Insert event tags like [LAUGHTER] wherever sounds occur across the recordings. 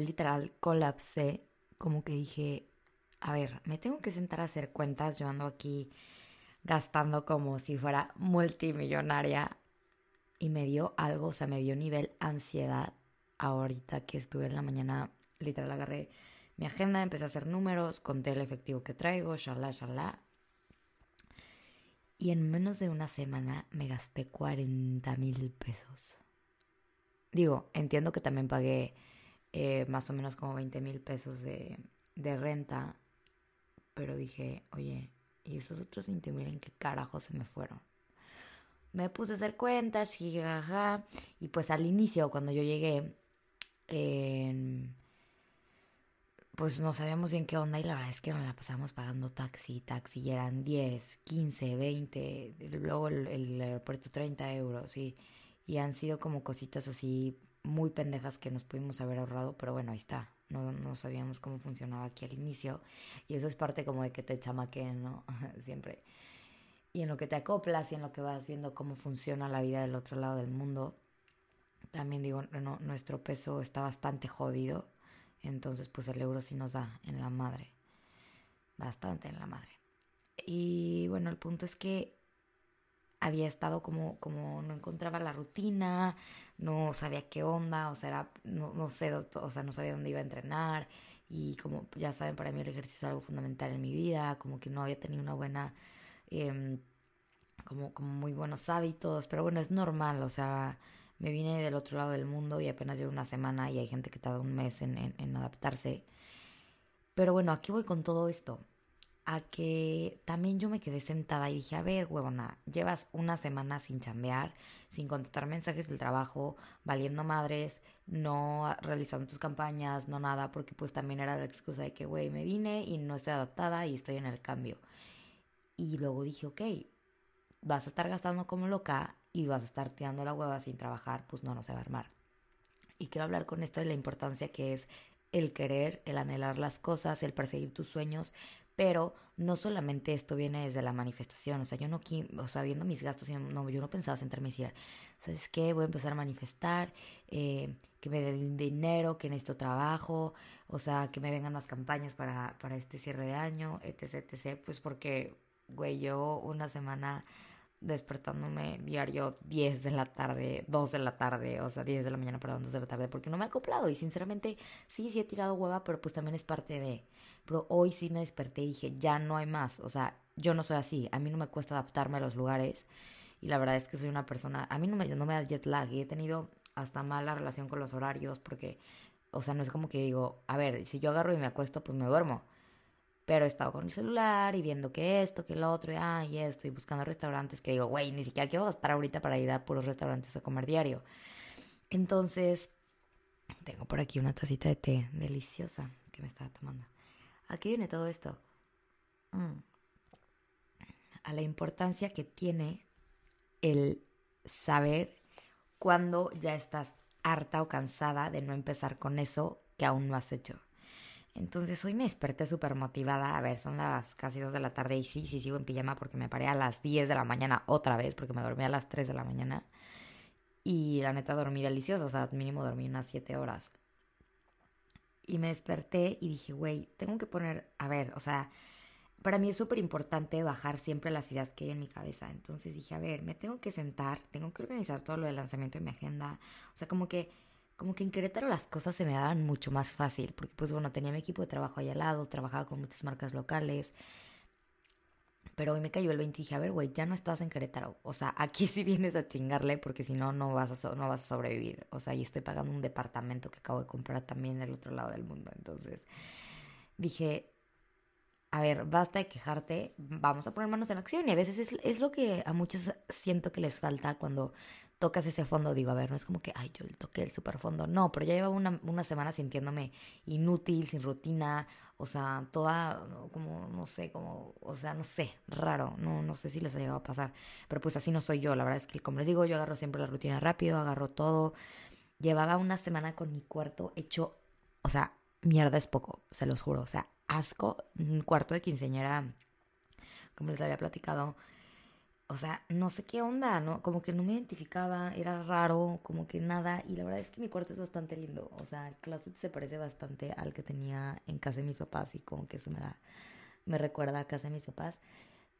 literal colapsé, como que dije, a ver, me tengo que sentar a hacer cuentas, yo ando aquí gastando como si fuera multimillonaria y me dio algo, o sea, me dio nivel ansiedad ahorita que estuve en la mañana, literal agarré mi agenda, empecé a hacer números, conté el efectivo que traigo, shalá, shalá. Y en menos de una semana me gasté 40 mil pesos. Digo, entiendo que también pagué eh, más o menos como 20 mil pesos de, de renta, pero dije, oye, ¿y esos otros 20 mil en qué carajo se me fueron? Me puse a hacer cuentas, jijaja, y pues al inicio, cuando yo llegué, pues no sabíamos bien qué onda y la verdad es que nos la pasamos pagando taxi, taxi, y eran 10, 15, 20, luego el, aeropuerto 30 euros, y, y han sido como cositas así muy pendejas que nos pudimos haber ahorrado, pero bueno, ahí está, no, no sabíamos cómo funcionaba aquí al inicio, y eso es parte como de que te chamaquen, ¿no? [LAUGHS] Siempre. Y en lo que te acoplas y en lo que vas viendo cómo funciona la vida del otro lado del mundo, también digo, no, nuestro peso está bastante jodido. Entonces, pues el euro sí nos da en la madre. Bastante en la madre. Y bueno, el punto es que había estado como, como no encontraba la rutina, no sabía qué onda, o sea, no, no sé, o sea, no sabía dónde iba a entrenar. Y como ya saben, para mí el ejercicio es algo fundamental en mi vida, como que no había tenido una buena, em, como, como muy buenos hábitos, pero bueno, es normal, o sea, me vine del otro lado del mundo y apenas llevo una semana y hay gente que tarda un mes en, en, adaptarse. Pero bueno, aquí voy con todo esto. A que también yo me quedé sentada y dije, a ver, huevona, llevas una semana sin chambear, sin contestar mensajes del trabajo, valiendo madres, no realizando tus campañas, no nada, porque pues también era la excusa de que, güey, me vine y no estoy adaptada y estoy en el cambio. Y luego dije, ok, vas a estar gastando como loca y vas a estar tirando la hueva sin trabajar, pues no, no se va a armar. Y quiero hablar con esto de la importancia que es el querer, el anhelar las cosas, el perseguir tus sueños, pero no solamente esto viene desde la manifestación, o sea, yo no, o sea, viendo mis gastos, yo no, yo no pensaba sentarme y decir, ¿sabes qué? Voy a empezar a manifestar, eh, que me den dinero, que necesito trabajo, o sea, que me vengan más campañas para, para este cierre de año, etc, etc, pues porque, güey, yo una semana despertándome diario 10 de la tarde, 2 de la tarde, o sea, 10 de la mañana, perdón, 2 de la tarde, porque no me he acoplado. Y sinceramente sí, sí he tirado hueva, pero pues también es parte de... Pero hoy sí me desperté y dije, ya no hay más, o sea, yo no soy así, a mí no me cuesta adaptarme a los lugares. Y la verdad es que soy una persona, a mí no me, no me da jet lag. Y he tenido hasta mala relación con los horarios porque, o sea, no es como que digo, a ver, si yo agarro y me acuesto, pues me duermo pero he estado con el celular y viendo que esto, que lo otro, y, ah, y esto, y buscando restaurantes que digo, güey, ni siquiera quiero gastar ahorita para ir a puros restaurantes a comer diario. Entonces, tengo por aquí una tacita de té deliciosa que me estaba tomando. Aquí viene todo esto. Mm. A la importancia que tiene el saber cuando ya estás harta o cansada de no empezar con eso que aún no has hecho. Entonces hoy me desperté súper motivada. A ver, son las casi 2 de la tarde y sí, sí sigo en pijama porque me paré a las 10 de la mañana otra vez porque me dormí a las 3 de la mañana. Y la neta dormí delicioso, o sea, mínimo dormí unas 7 horas. Y me desperté y dije, güey, tengo que poner, a ver, o sea, para mí es súper importante bajar siempre las ideas que hay en mi cabeza. Entonces dije, a ver, me tengo que sentar, tengo que organizar todo lo del lanzamiento de mi agenda. O sea, como que como que en Querétaro las cosas se me daban mucho más fácil, porque pues bueno, tenía mi equipo de trabajo ahí al lado, trabajaba con muchas marcas locales, pero hoy me cayó el 20 y dije, a ver, güey, ya no estás en Querétaro, o sea, aquí sí vienes a chingarle porque si no, no vas, a no vas a sobrevivir, o sea, y estoy pagando un departamento que acabo de comprar también del otro lado del mundo, entonces dije, a ver, basta de quejarte, vamos a poner manos en acción. Y a veces es, es, lo que a muchos siento que les falta cuando tocas ese fondo, digo, a ver, no es como que, ay, yo toqué el super fondo, no, pero ya llevaba una, una semana sintiéndome inútil, sin rutina, o sea, toda, como, no sé, como, o sea, no sé, raro, no, no sé si les ha llegado a pasar, pero pues así no soy yo, la verdad es que, como les digo, yo agarro siempre la rutina rápido, agarro todo, llevaba una semana con mi cuarto hecho, o sea, mierda es poco, se los juro, o sea, asco, un cuarto de quinceañera, como les había platicado, o sea, no sé qué onda, ¿no? Como que no me identificaba, era raro, como que nada. Y la verdad es que mi cuarto es bastante lindo. O sea, el closet se parece bastante al que tenía en casa de mis papás y como que eso me da, me recuerda a casa de mis papás.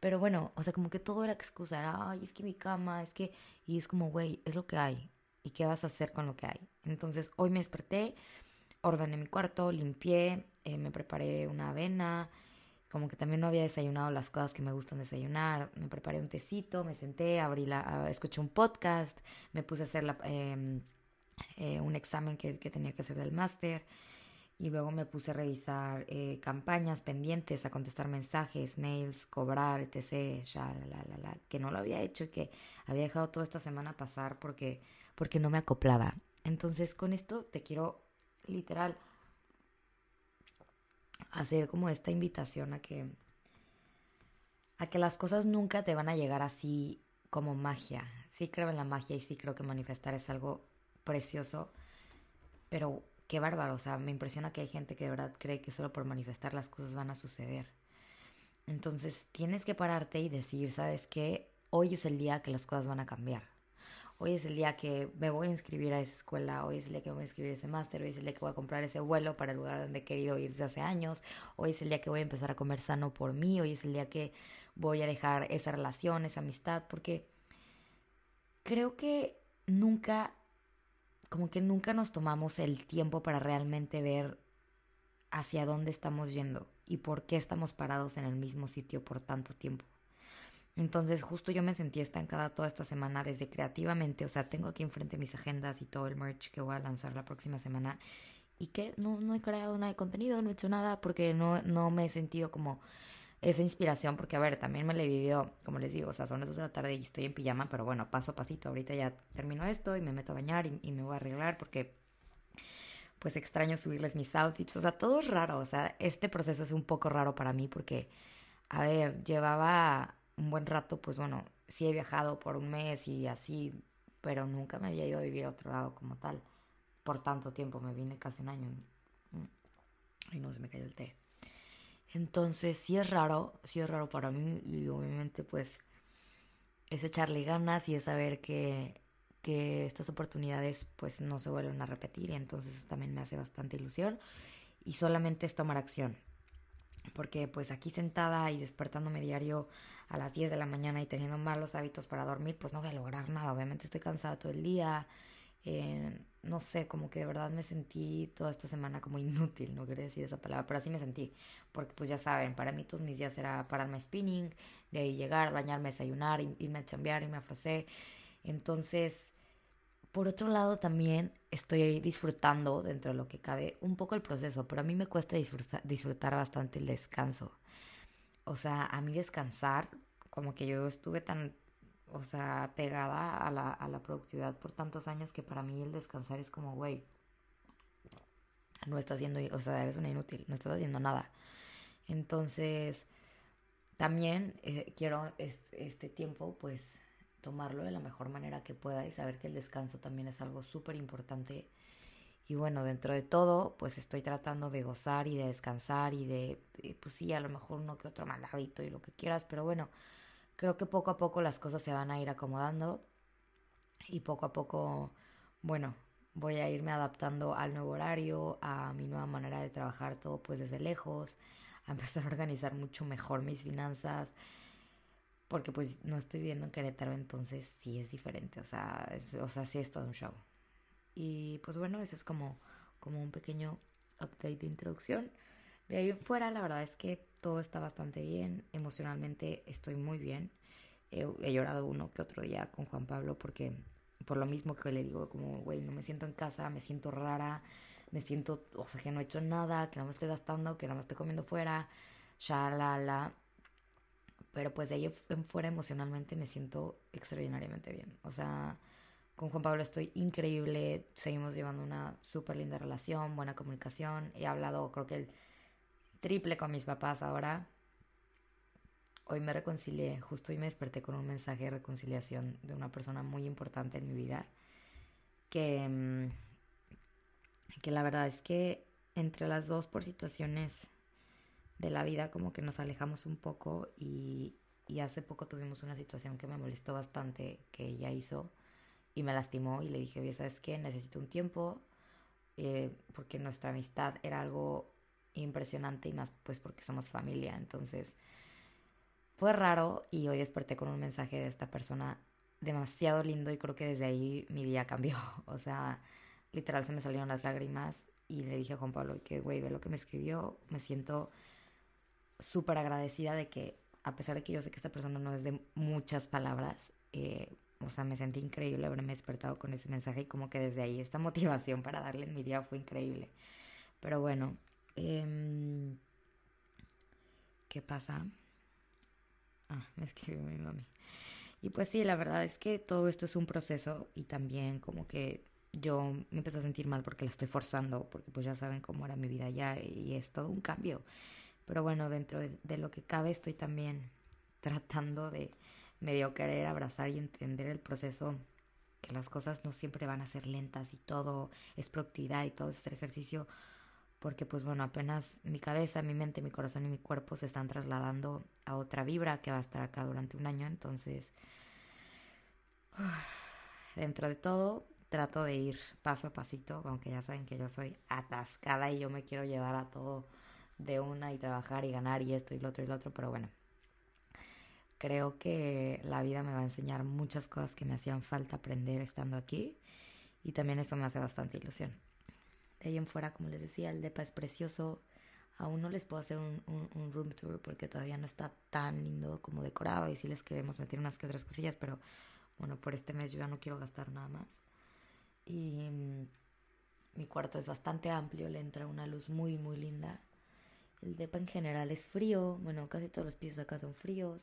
Pero bueno, o sea, como que todo era excusa, era, ay, es que mi cama, es que, y es como, güey, es lo que hay. ¿Y qué vas a hacer con lo que hay? Entonces, hoy me desperté, ordené mi cuarto, limpié, eh, me preparé una avena, como que también no había desayunado las cosas que me gustan desayunar. Me preparé un tecito, me senté, abrí la, escuché un podcast, me puse a hacer la, em, eh, un examen que, que, tenía que hacer del máster y luego me puse a revisar eh, campañas pendientes, a contestar mensajes, mails, cobrar, etc. Ya, la, la, que no lo había hecho y que había dejado toda esta semana pasar porque, porque no me acoplaba. Entonces con esto te quiero literal hacer como esta invitación a que a que las cosas nunca te van a llegar así como magia. Sí creo en la magia y sí creo que manifestar es algo precioso, pero qué bárbaro, o sea, me impresiona que hay gente que de verdad cree que solo por manifestar las cosas van a suceder. Entonces, tienes que pararte y decir, ¿sabes qué? Hoy es el día que las cosas van a cambiar hoy es el día que me voy a inscribir a esa escuela, hoy es el día que voy a inscribir ese máster, hoy es el día que voy a comprar ese vuelo para el lugar donde he querido ir desde hace años, hoy es el día que voy a empezar a comer sano por mí, hoy es el día que voy a dejar esa relación, esa amistad, porque creo que nunca, como que nunca nos tomamos el tiempo para realmente ver hacia dónde estamos yendo y por qué estamos parados en el mismo sitio por tanto tiempo. Entonces justo yo me sentí estancada toda esta semana desde creativamente, o sea, tengo aquí enfrente mis agendas y todo el merch que voy a lanzar la próxima semana y que no, no he creado nada de contenido, no he hecho nada porque no, no me he sentido como esa inspiración, porque a ver, también me la he vivido, como les digo, o sea, son las dos de la tarde y estoy en pijama, pero bueno, paso a pasito, ahorita ya termino esto y me meto a bañar y me voy a arreglar porque pues extraño subirles mis outfits, o sea, todo es raro, o sea, este proceso es un poco raro para mí porque, a ver, llevaba un buen rato, pues bueno, sí he viajado por un mes y así, pero nunca me había ido a vivir a otro lado como tal. Por tanto tiempo, me vine casi un año. Y no se me cayó el té. Entonces, sí es raro, sí es raro para mí y obviamente pues es echarle ganas y es saber que, que estas oportunidades pues no se vuelven a repetir y entonces también me hace bastante ilusión y solamente es tomar acción porque pues aquí sentada y despertándome diario a las 10 de la mañana y teniendo malos hábitos para dormir, pues no voy a lograr nada. Obviamente estoy cansada todo el día. Eh, no sé, como que de verdad me sentí toda esta semana como inútil, no quería decir esa palabra, pero así me sentí, porque pues ya saben, para mí todos mis días era pararme spinning, de ahí llegar, bañarme, desayunar, irme a chambear, irme a frosé. Entonces, por otro lado también estoy disfrutando dentro de lo que cabe un poco el proceso, pero a mí me cuesta disfrutar bastante el descanso o sea, a mí descansar, como que yo estuve tan, o sea, pegada a la, a la productividad por tantos años que para mí el descansar es como, güey, no estás haciendo, o sea, eres una inútil, no estás haciendo nada. Entonces, también eh, quiero este tiempo, pues, tomarlo de la mejor manera que pueda y saber que el descanso también es algo súper importante y bueno, dentro de todo, pues estoy tratando de gozar y de descansar y de, pues sí, a lo mejor uno que otro mal hábito y lo que quieras, pero bueno, creo que poco a poco las cosas se van a ir acomodando y poco a poco, bueno, voy a irme adaptando al nuevo horario, a mi nueva manera de trabajar todo pues desde lejos, a empezar a organizar mucho mejor mis finanzas, porque pues no estoy viviendo en Querétaro, entonces sí es diferente, o sea, o sea, sí es todo un show. Y pues bueno, eso es como, como un pequeño update de introducción. De ahí fuera, la verdad es que todo está bastante bien. Emocionalmente estoy muy bien. He, llorado uno que otro día con Juan Pablo porque por lo mismo que le digo, como, güey, no me siento en casa, me siento rara, me siento, o sea, que no he hecho nada, que no me estoy gastando, que no me estoy comiendo fuera, ya, la, la. Pero pues de ahí fuera emocionalmente me siento extraordinariamente bien. O sea, con Juan Pablo estoy increíble, seguimos llevando una súper linda relación, buena comunicación. He hablado creo que el triple con mis papás ahora. Hoy me reconcilié, justo hoy me desperté con un mensaje de reconciliación de una persona muy importante en mi vida. Que, mm, que la verdad es que entre las dos por situaciones de la vida como que nos alejamos un poco y, y hace poco tuvimos una situación que me molestó bastante que ella hizo y me lastimó y le dije, oye, ¿sabes qué? Necesito un tiempo eh, porque nuestra amistad era algo impresionante y más pues porque somos familia. Entonces fue raro y hoy desperté con un mensaje de esta persona demasiado lindo y creo que desde ahí mi día cambió. [LAUGHS] O sea, literal se me salieron las lágrimas y le dije a Juan Pablo que, güey, ve lo que me escribió, me siento súper agradecida de que, a pesar de que yo sé que esta persona no es de muchas palabras, eh, o sea, me sentí increíble haberme despertado con ese mensaje y como que desde ahí esta [LAUGHS] motivación para darle en mi día fue increíble. Pero bueno, em, ¿qué pasa? Ah, me escribió mi mami. Y pues sí, la verdad es que todo esto es un proceso y también como que yo me empecé a sentir mal porque la estoy forzando, porque pues ya saben cómo era mi vida ya y es todo un cambio. Pero bueno, dentro de, lo que cabe estoy también [LAUGHS] tratando de medio querer abrazar y entender el proceso, que las cosas no siempre van a ser lentas y todo es productividad y todo es este ejercicio, porque pues bueno, apenas mi cabeza, mi mente, mi corazón y mi cuerpo se están trasladando a otra vibra que va a estar acá durante un año, entonces [SIGHS] dentro de todo trato de ir paso a pasito, aunque ya saben que yo soy atascada y yo me quiero llevar a todo de una y trabajar y ganar y esto y lo otro y lo otro, pero bueno, creo que la vida me va a enseñar muchas cosas que me hacían falta aprender estando aquí y también eso me hace bastante ilusión. De ahí en fuera, como les decía, el DEPA es precioso. Aún no les puedo hacer un, un, room tour porque todavía no está tan lindo como decorado y si les queremos meter unas que otras cosillas, pero bueno, por este mes yo ya no quiero gastar nada más. Y mm, mi cuarto es bastante amplio, le entra una luz muy, muy linda. El depa en general es frío, bueno, casi todos los pisos acá son fríos.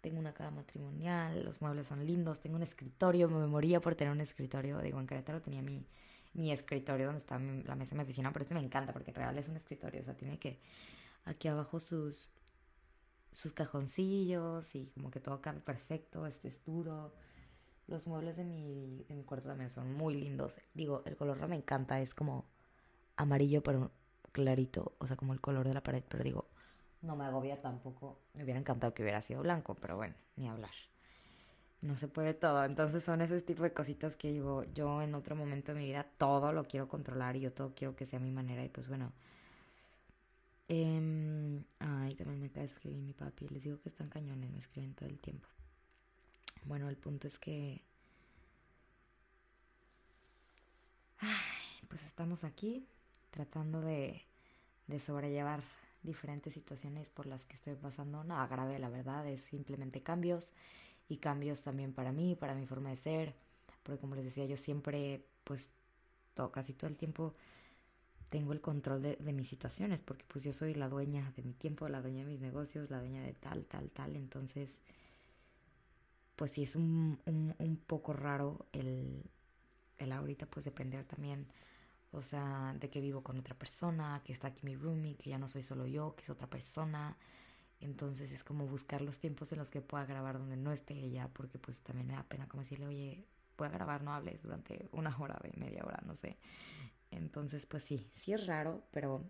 Tengo una cama matrimonial, los muebles son lindos, tengo un escritorio, me moría por tener un escritorio. Digo, en Querétaro tenía mi, mi escritorio donde está la mesa de mi oficina, pero este me encanta porque en realidad es un escritorio, o sea, tiene que aquí abajo sus sus cajoncillos y como que todo cabe perfecto, este es duro. Los muebles de mi, de mi cuarto también son muy lindos. Digo, el color me encanta, es como amarillo pero clarito, o sea, como el color de la pared, pero digo, no me agobia tampoco. Me hubiera encantado que hubiera sido blanco, pero bueno, ni hablar. No se puede todo. Entonces son esos tipos de cositas que digo, yo en otro momento de mi vida todo lo quiero controlar y yo todo quiero que sea mi manera. Y pues bueno. Eh, ay, también me cae escribir mi papi. Les digo que están cañones, me escriben todo el tiempo. Bueno, el punto es que... Pues estamos aquí tratando de, sobrellevar diferentes situaciones por las que estoy pasando. Nada grave, la verdad, es simplemente cambios y cambios también para mí, para mi forma de ser, porque como les decía, yo siempre, pues, todo, casi todo el tiempo tengo el control de, de, mis situaciones, porque pues yo soy la dueña de mi tiempo, la dueña de mis negocios, la dueña de tal, tal, tal, entonces, pues sí es un, un, un poco raro el, el ahorita pues depender también o sea, de que vivo con otra persona, que está aquí mi roomie, que ya no soy solo yo, que es otra persona. Entonces es como buscar los tiempos en los que pueda grabar donde no esté ella, porque pues también me da pena como decirle, oye, pueda grabar, no hables durante una [LAUGHS] hora, media hora, no sé. Entonces, pues sí, sí es raro, pero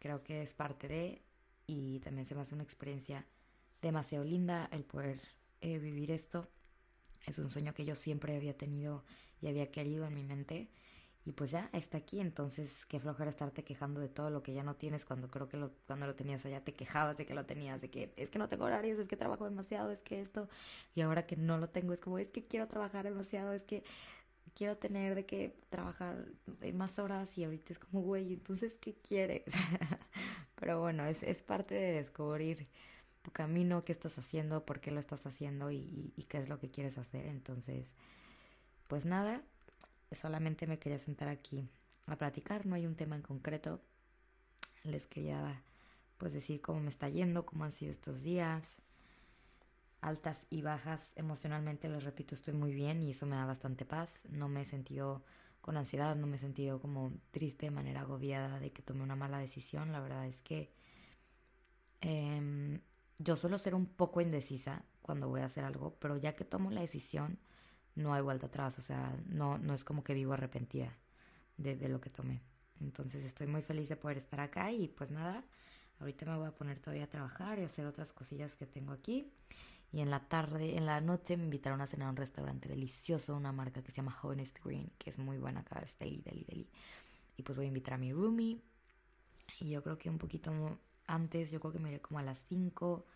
creo que es parte de, y también se me hace una experiencia demasiado linda el poder eh, vivir esto. Es un sueño que yo siempre había tenido y había querido en mi mente y pues ya está aquí, entonces qué flojera estarte quejando de todo lo que ya no tienes cuando creo que lo, cuando lo tenías allá te quejabas de que lo tenías, de que es que no tengo horarios, es que trabajo demasiado, es que esto, y ahora que no lo tengo es como es que quiero trabajar demasiado, es que quiero tener de que trabajar más horas y ahorita es como, güey, entonces, ¿qué quieres? [LAUGHS] Pero bueno, es, es parte de descubrir tu camino, qué estás haciendo, por qué lo estás haciendo y, y qué es lo que quieres hacer. Entonces, pues nada, solamente me quería sentar aquí a platicar, no hay un tema en concreto. Les quería pues decir cómo me está yendo, cómo han sido estos días. Altas y bajas emocionalmente, les repito, estoy muy bien y eso me da bastante paz. No me he sentido con ansiedad, no me he sentido como triste de manera agobiada de que tomé una mala decisión. La verdad es que em, yo suelo ser un poco indecisa cuando voy a hacer algo, pero ya que tomo la decisión, no hay vuelta atrás, o sea, no, no es como que vivo arrepentida de, de lo que tomé. Entonces estoy muy feliz de poder estar acá y pues nada, Ahorita me voy a poner todavía a trabajar y hacer otras cosillas que tengo aquí. Y en la tarde, en la noche me invitaron a cenar a un restaurante delicioso, una marca que se llama Honest Green, que es muy buena acá, es deli, deli, deli. Y pues voy a invitar a mi roomie. Y yo creo que un poquito antes, yo creo que me iré como a las 5,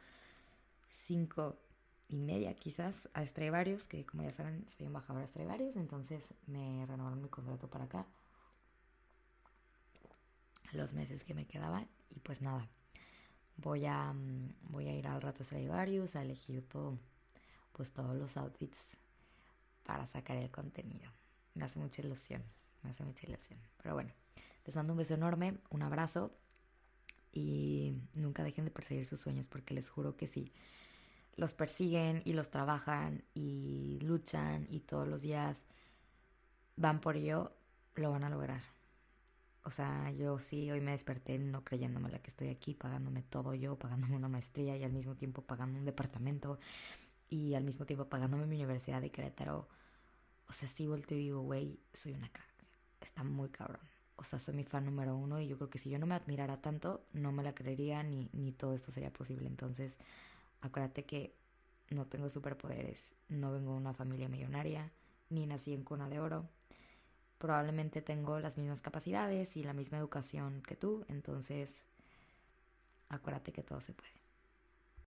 5 y media quizás a Stradivarius, que como ya saben soy embajadora de Stradivarius, entonces me renovaron mi contrato para acá los meses que me quedaban y pues nada voy a mm, voy a ir al rato a Stradivarius a elegir todo pues todos los outfits para sacar el contenido. Me hace mucha ilusión me hace mucha ilusión. Pero bueno les mando un beso enorme un abrazo y nunca dejen de perseguir sus sueños porque les juro que sí los persiguen y los trabajan y luchan y todos los días van por ello, lo van a lograr. O sea, yo sí, hoy me desperté no creyéndome la que estoy aquí, pagándome todo yo, pagándome una maestría y al mismo tiempo pagando un departamento y al mismo tiempo pagándome mi universidad de Querétaro. O sea, sí vuelto y digo, güey, soy una crack. Está muy cabrón. O sea, soy mi fan número uno y yo creo que si yo no me admirara tanto, no me la creería ni, ni todo esto sería posible. Entonces, Acuérdate que no tengo superpoderes, no vengo de una familia millonaria, ni nací en cuna de oro. Probablemente tengo las mismas capacidades y la misma educación que tú, entonces acuérdate que todo se puede.